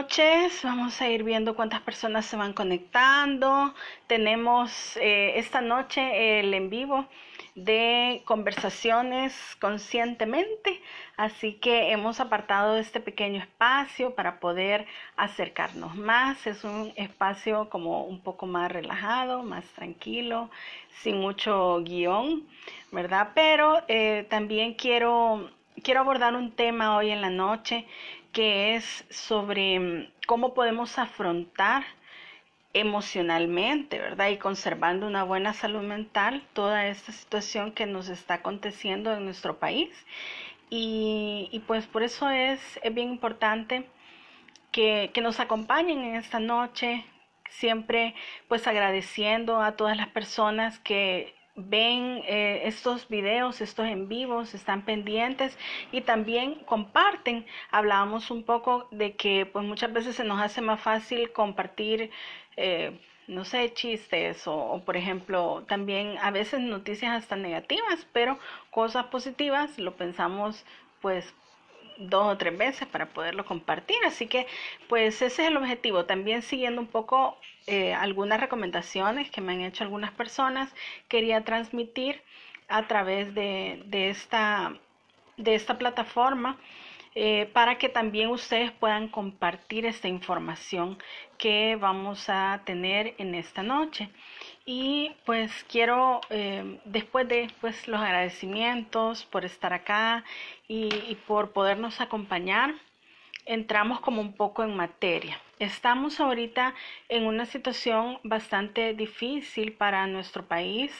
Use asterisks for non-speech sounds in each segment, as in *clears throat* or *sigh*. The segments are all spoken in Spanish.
Noches. Vamos a ir viendo cuántas personas se van conectando. Tenemos eh, esta noche el en vivo de conversaciones conscientemente, así que hemos apartado este pequeño espacio para poder acercarnos más. Es un espacio como un poco más relajado, más tranquilo, sin mucho guion, ¿verdad? Pero eh, también quiero, quiero abordar un tema hoy en la noche que es sobre mm, cómo podemos afrontar emocionalmente, ¿verdad? Y conservando una buena salud mental toda esta situación que nos está aconteciendo en nuestro país. Y, pues por eso es, bien importante que, que nos acompañen en esta noche, siempre pues agradeciendo a todas las personas que ven eh, estos videos, estos en vivos, están pendientes y también comparten. Hablábamos un poco de que pues muchas veces se nos hace más fácil compartir, eh, no sé, chistes o, o, por ejemplo también a veces noticias hasta negativas, pero cosas positivas lo pensamos pues dos o tres veces para poderlo compartir. Así que, pues ese es el objetivo. También siguiendo un poco eh, algunas recomendaciones que me han hecho algunas personas, quería transmitir a través de, de esta, de esta plataforma. Eh, para que también ustedes puedan compartir esta información que vamos a tener en esta noche. Y pues quiero, eh, después de pues, los agradecimientos por estar acá y, por podernos acompañar, entramos como un poco en materia. Estamos ahorita en una situación bastante difícil para nuestro país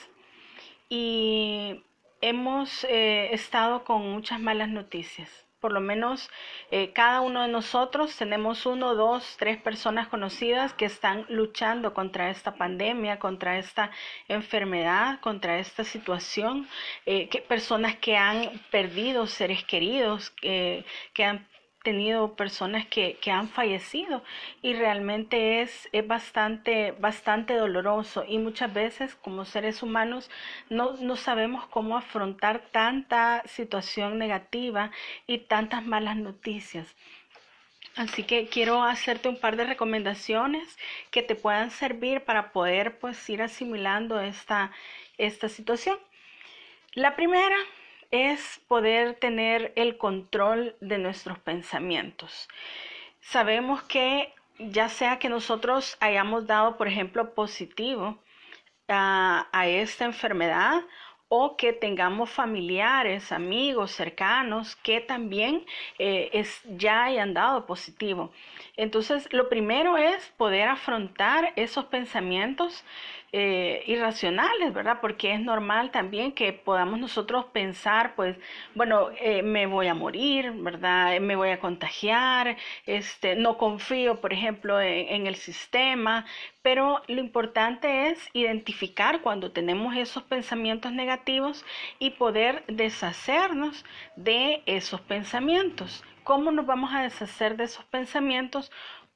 y hemos eh, estado con muchas malas noticias por lo menos eh, cada uno de nosotros tenemos uno, dos, tres personas conocidas que están luchando contra esta pandemia, contra esta enfermedad, contra esta situación, eh, personas que han perdido seres queridos, que han tenido personas que, que, han fallecido y realmente es, es, bastante, bastante doloroso y muchas veces como seres humanos no, no sabemos cómo afrontar tanta situación negativa y tantas malas noticias. Así que quiero hacerte un par de recomendaciones que te puedan servir para poder pues ir asimilando esta, esta situación. La primera es poder tener el control de nuestros pensamientos. Sabemos que ya sea que nosotros hayamos dado, por ejemplo, positivo a, esta enfermedad o que tengamos familiares, amigos, cercanos que también eh, es, ya hayan dado positivo. Entonces, lo primero es poder afrontar esos pensamientos eh, irracionales, ¿verdad? Porque es normal también que podamos nosotros pensar, pues, bueno, eh, me voy a morir, ¿verdad? Me voy a contagiar, este, no confío, por ejemplo, en, el sistema, pero lo importante es identificar cuando tenemos esos pensamientos negativos y poder deshacernos de esos pensamientos. ¿Cómo nos vamos a deshacer de esos pensamientos?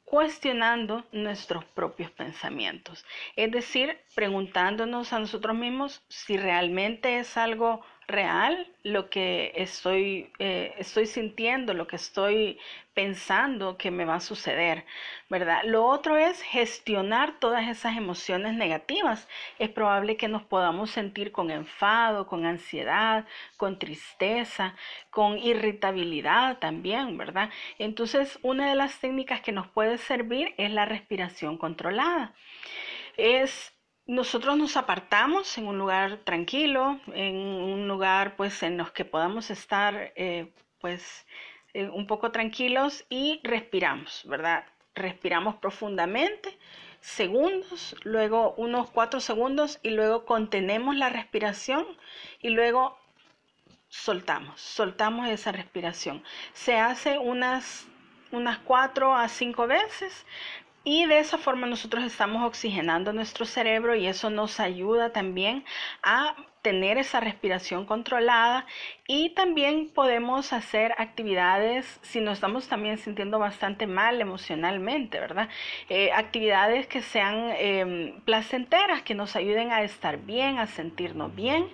Cuestionando nuestros propios pensamientos. Es decir, preguntándonos a nosotros mismos si realmente es algo real lo que estoy, eh, estoy sintiendo, lo que estoy pensando que me va a suceder, ¿verdad? Lo otro es gestionar todas esas emociones negativas. Es probable que nos podamos sentir con enfado, con ansiedad, con tristeza, con irritabilidad también, ¿verdad? Entonces, una de las técnicas que nos puede servir es la respiración controlada. Es nosotros nos apartamos en un lugar tranquilo, en un lugar pues en los que podamos estar eh, pues eh, un poco tranquilos y respiramos, ¿verdad? Respiramos profundamente, segundos, luego unos cuatro segundos y luego contenemos la respiración y luego soltamos, soltamos esa respiración. Se hace unas unas cuatro a cinco veces y de esa forma nosotros estamos oxigenando nuestro cerebro y eso nos ayuda también a tener esa respiración controlada y también podemos hacer actividades si nos estamos también sintiendo bastante mal emocionalmente, ¿verdad? Eh, actividades que sean em, placenteras, que nos ayuden a estar bien, a sentirnos bien.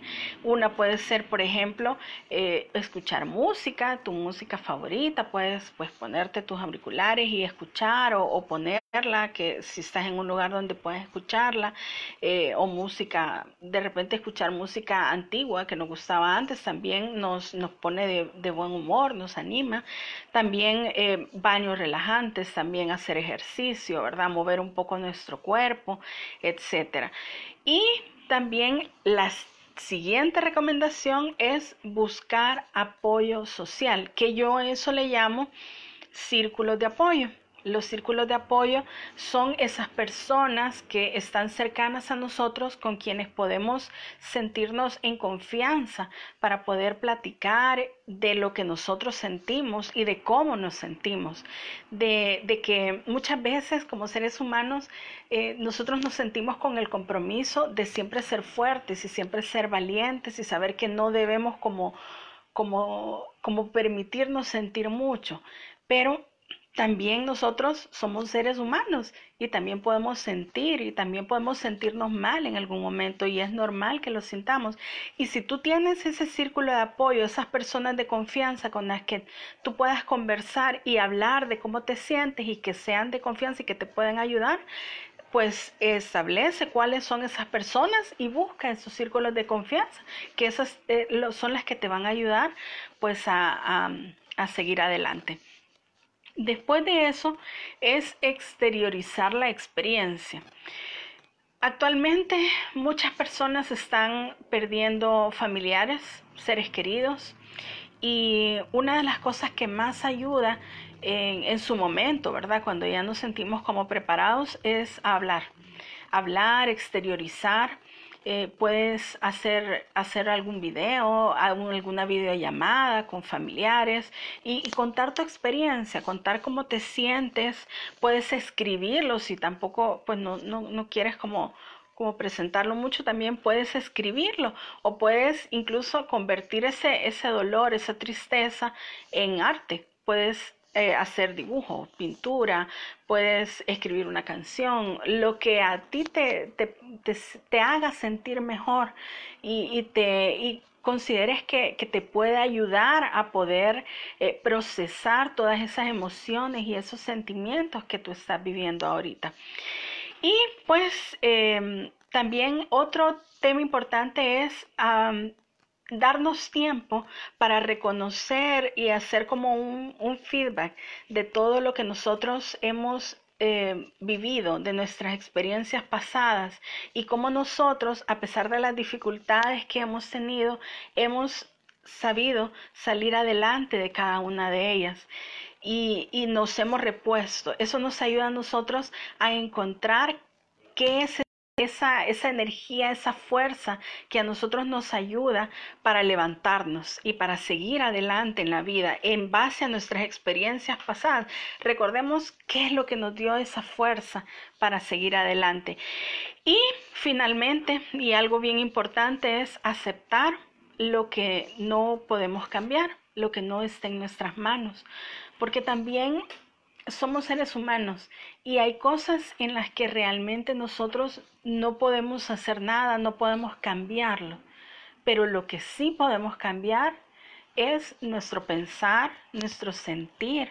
Una puede ser, por ejemplo, eh, escuchar música, tu música favorita, puedes pues, ponerte tus auriculares y escuchar o, o ponerla, que si estás en un lugar donde puedes escucharla, eh, o música, de repente escuchar música antigua que nos gustaba antes también nos, nos pone de, buen humor, nos anima. También eh, baños relajantes, también hacer ejercicio, ¿verdad? Mover un poco nuestro cuerpo, etcétera. Y también la siguiente recomendación es buscar apoyo social, que yo eso le llamo círculos de apoyo. Los círculos de apoyo son esas personas que están cercanas a nosotros con quienes podemos sentirnos en confianza para poder platicar de lo que nosotros sentimos y de cómo nos sentimos. De, que muchas veces como seres humanos eh, nosotros nos sentimos con el compromiso de siempre ser fuertes y siempre ser valientes y saber que no debemos como, como, como permitirnos sentir mucho. Pero también nosotros somos seres humanos y también podemos sentir y también podemos sentirnos mal en algún momento y es normal que lo sintamos. Y si tú tienes ese círculo de apoyo, esas personas de confianza con las que tú puedas conversar y hablar de cómo te sientes y que sean de confianza y que te pueden ayudar, pues establece cuáles son esas personas y busca esos círculos de confianza, que esas eh, son las que te van a ayudar pues a, a seguir adelante. Después de eso es exteriorizar la experiencia. Actualmente muchas personas están perdiendo familiares, seres queridos, y una de las cosas que más ayuda en, su momento, ¿verdad? Cuando ya nos sentimos como preparados, es hablar. Hablar, exteriorizar eh, puedes hacer, hacer algún video, alguna videollamada con familiares y, contar tu experiencia, contar cómo te sientes, puedes escribirlo si tampoco pues no, no, no quieres como como presentarlo mucho, también puedes escribirlo o puedes incluso convertir ese, ese dolor, esa tristeza en arte. Puedes eh, hacer dibujo, pintura, puedes escribir una canción, lo que a ti te, te, haga sentir mejor y, te, y consideres que, te puede ayudar a poder eh, procesar todas esas emociones y esos sentimientos que tú estás viviendo ahorita. Y pues em, también otro tema importante es darnos tiempo para reconocer y hacer como un, feedback de todo lo que nosotros hemos eh, vivido, de nuestras experiencias pasadas y cómo nosotros, a pesar de las dificultades que hemos tenido, hemos sabido salir adelante de cada una de ellas. Y, y nos hemos repuesto. Eso nos ayuda a nosotros a encontrar qué es esa, esa energía, esa fuerza que a nosotros nos ayuda para levantarnos y para seguir adelante en la vida en base a nuestras experiencias pasadas. Recordemos qué es lo que nos dio esa fuerza para seguir adelante. Y finalmente, y algo bien importante, es aceptar lo que no podemos cambiar, lo que no está en nuestras manos, porque también somos seres humanos y hay cosas en las que realmente nosotros no podemos hacer nada, no podemos cambiarlo. Pero lo que sí podemos cambiar es nuestro pensar, nuestro sentir,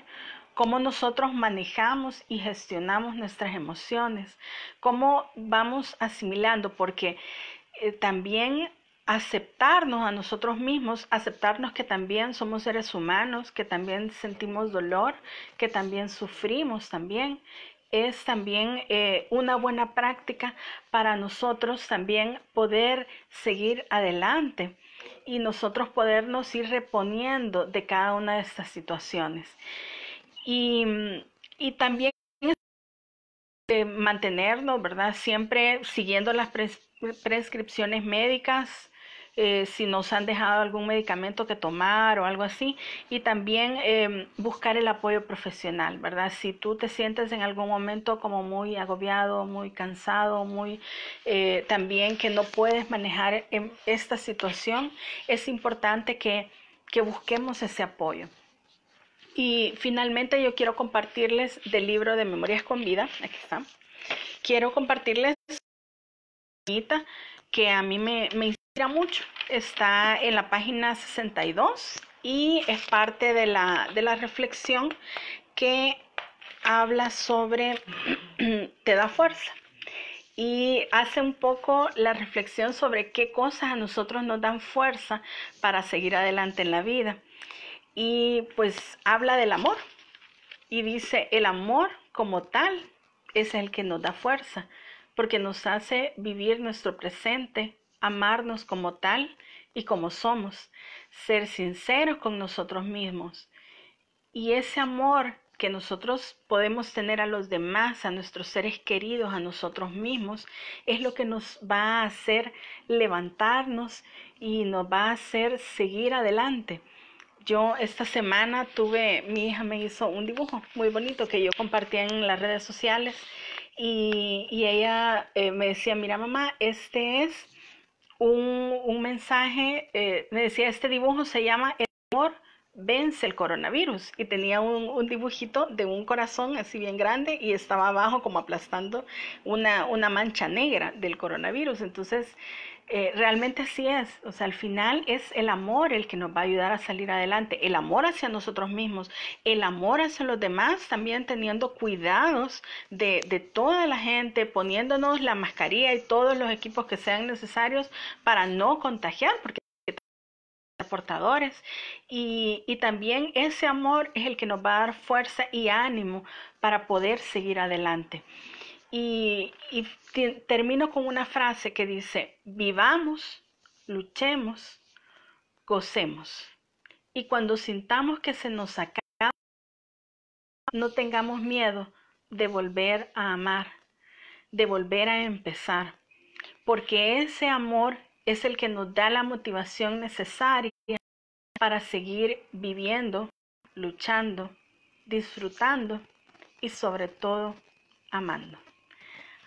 cómo nosotros manejamos y gestionamos nuestras emociones, cómo vamos asimilando, porque eh, también aceptarnos a nosotros mismos, aceptarnos que también somos seres humanos, que también sentimos dolor, que también sufrimos también, es también eh, una buena práctica para nosotros también poder seguir adelante y nosotros podernos ir reponiendo de cada una de estas situaciones. Y, y también eh, mantenernos, ¿verdad? Siempre siguiendo las prescripciones médicas, eh, si nos han dejado algún medicamento que tomar o algo así, y también em, buscar el apoyo profesional, ¿verdad? Si tú te sientes en algún momento como muy agobiado, muy cansado, muy eh, también que no puedes manejar esta situación, es importante que, que busquemos ese apoyo. Y finalmente yo quiero compartirles del libro de Memorias con Vida, aquí está. Quiero compartirles que a mí me, me inspira mucho. Está en la página 62 y es parte de la, de la reflexión que habla sobre *clears throat* te da fuerza y hace un poco la reflexión sobre qué cosas a nosotros nos dan fuerza para seguir adelante en la vida. Y pues habla del amor y dice, el amor como tal es el que nos da fuerza, porque nos hace vivir nuestro presente, amarnos como tal y como somos, ser sinceros con nosotros mismos. Y ese amor que nosotros podemos tener a los demás, a nuestros seres queridos, a nosotros mismos, es lo que nos va a hacer levantarnos y nos va a hacer seguir adelante. Yo esta semana tuve, mi hija me hizo un dibujo muy bonito que yo compartí en las redes sociales y, ella eh, me decía, mira mamá, este es un, mensaje, eh, me decía, este dibujo se llama El amor vence el coronavirus y tenía un, dibujito de un corazón así bien grande y estaba abajo como aplastando una, una mancha negra del coronavirus. Entonces, eh, realmente así es. O sea, al final es el amor el que nos va a ayudar a salir adelante. El amor hacia nosotros mismos, el amor hacia los demás, también teniendo cuidados de, de toda la gente, poniéndonos la mascarilla y todos los equipos que sean necesarios para no contagiar, porque portadores y, y, también ese amor es el que nos va a dar fuerza y ánimo para poder seguir adelante. Y, termino con una frase que dice, vivamos, luchemos, gocemos. Y cuando sintamos que se nos acaba, no tengamos miedo de volver a amar, de volver a empezar, porque ese amor es el que nos da la motivación necesaria para seguir viviendo, luchando, disfrutando y sobre todo amando.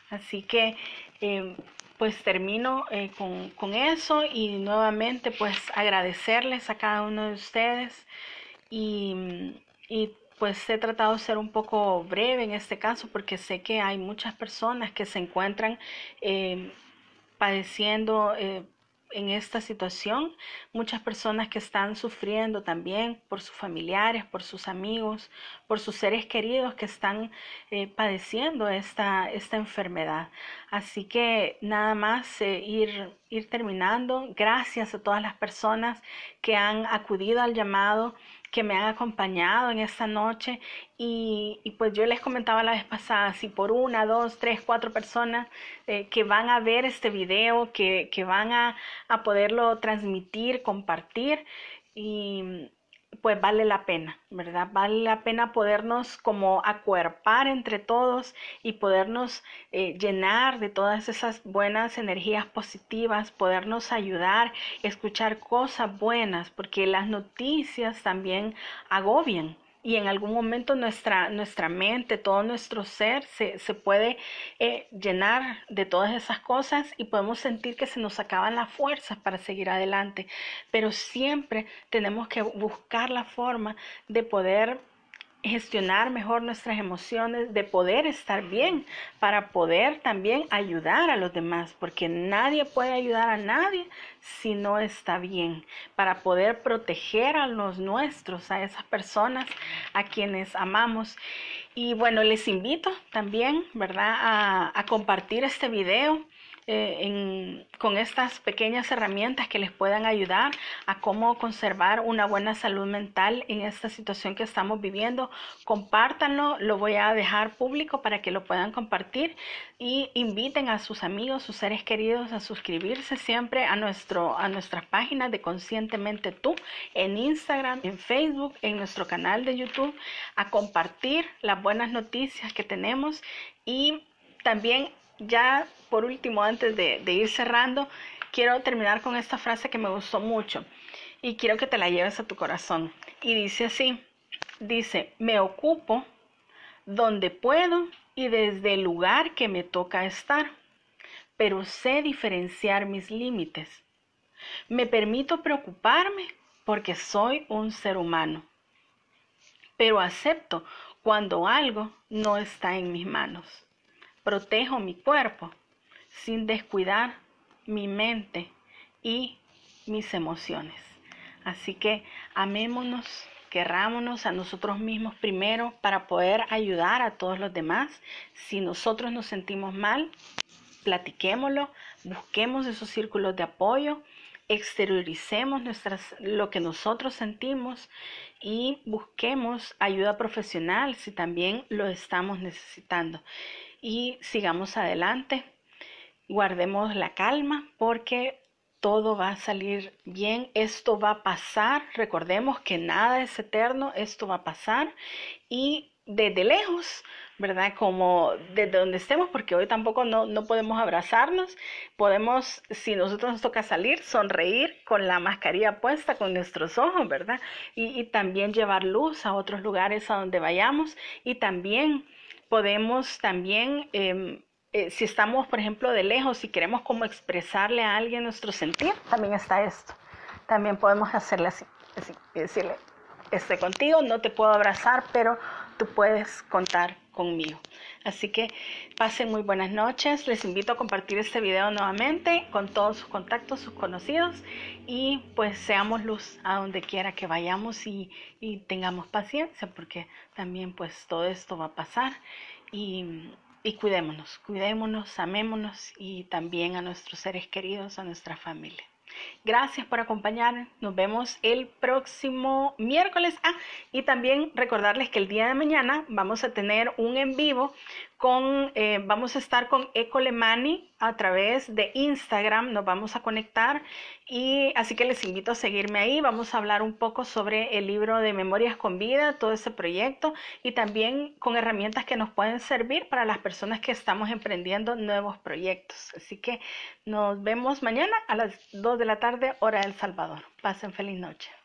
Así que eh, pues termino eh, con, eso y nuevamente pues agradecerles a cada uno de ustedes y, pues he tratado de ser un poco breve en este caso porque sé que hay muchas personas que se encuentran eh, padeciendo en esta situación, muchas personas que están sufriendo también por sus familiares, por sus amigos, por sus seres queridos que están eh, padeciendo esta, esta enfermedad. Así que nada más eh, ir, ir terminando. Gracias a todas las personas que han acudido al llamado que me han acompañado en esta noche y, pues yo les comentaba la vez pasada, si por una, dos, tres, cuatro personas eh, que van a ver este video, que, que van a, a poderlo transmitir, compartir y pues vale la pena, ¿verdad? Vale la pena podernos como acuerpar entre todos y podernos eh, llenar de todas esas buenas energías positivas, podernos ayudar, escuchar cosas buenas, porque las noticias también agobian, y en algún momento nuestra, nuestra mente, todo nuestro ser se, se puede eh, llenar de todas esas cosas y podemos sentir que se nos acaban las fuerzas para seguir adelante. Pero siempre tenemos que buscar la forma de poder gestionar mejor nuestras emociones, de poder estar bien, para poder también ayudar a los demás, porque nadie puede ayudar a nadie si no está bien, para poder proteger a los nuestros, a esas personas a quienes amamos. Y bueno, les invito también, ¿verdad?, a, a compartir este video eh, con estas pequeñas herramientas que les puedan ayudar a cómo conservar una buena salud mental en esta situación que estamos viviendo. Compártanlo, lo voy a dejar público para que lo puedan compartir y inviten a sus amigos, sus seres queridos a suscribirse siempre a, nuestro, a nuestras páginas de Conscientemente Tú en Instagram, en Facebook, en nuestro canal de YouTube, a compartir las buenas noticias que tenemos y también ya por último, antes de, ir cerrando, quiero terminar con esta frase que me gustó mucho y quiero que te la lleves a tu corazón. Y dice así, dice, me ocupo donde puedo y desde el lugar que me toca estar, pero sé diferenciar mis límites. Me permito preocuparme porque soy un ser humano, pero acepto cuando algo no está en mis manos. Protejo mi cuerpo sin descuidar mi mente y mis emociones. Así que amémonos, querrámonos a nosotros mismos primero para poder ayudar a todos los demás. Si nosotros nos sentimos mal, platiquémoslo, busquemos esos círculos de apoyo, exterioricemos nuestras, lo que nosotros sentimos y busquemos ayuda profesional si también lo estamos necesitando. Y sigamos adelante, guardemos la calma porque todo va a salir bien, esto va a pasar, recordemos que nada es eterno, esto va a pasar. Y desde lejos, ¿verdad? Como desde donde estemos, porque hoy tampoco no, no podemos abrazarnos, podemos, si nosotros nos toca salir, sonreír con la mascarilla puesta, con nuestros ojos, ¿verdad? Y, y también llevar luz a otros lugares a donde vayamos. Y también podemos también... Eh, eh, si estamos, por ejemplo, de lejos y queremos expresarle a alguien nuestro sentir, también está esto. También podemos hacerle así, así y decirle, estoy contigo, no te puedo abrazar, pero tú puedes contar conmigo. Así que pasen muy buenas noches. Les invito a compartir este video nuevamente con todos sus contactos, sus conocidos y pues seamos luz a donde quiera que vayamos y, y tengamos paciencia porque también pues todo esto va a pasar y y cuidémonos, cuidémonos, amémonos y también a nuestros seres queridos, a nuestra familia. Gracias por acompañarnos. Nos vemos el próximo miércoles. Ah, y también recordarles que el día de mañana vamos a tener un en vivo con, eh, vamos a estar con Ecolemani a través de Instagram, nos vamos a conectar y así que les invito a seguirme ahí, vamos a hablar un poco sobre el libro de Memorias con Vida, todo ese proyecto y también con herramientas que nos pueden servir para las personas que estamos emprendiendo nuevos proyectos. Así que nos vemos mañana a las 2 de la tarde, hora del Salvador. Pasen feliz noche.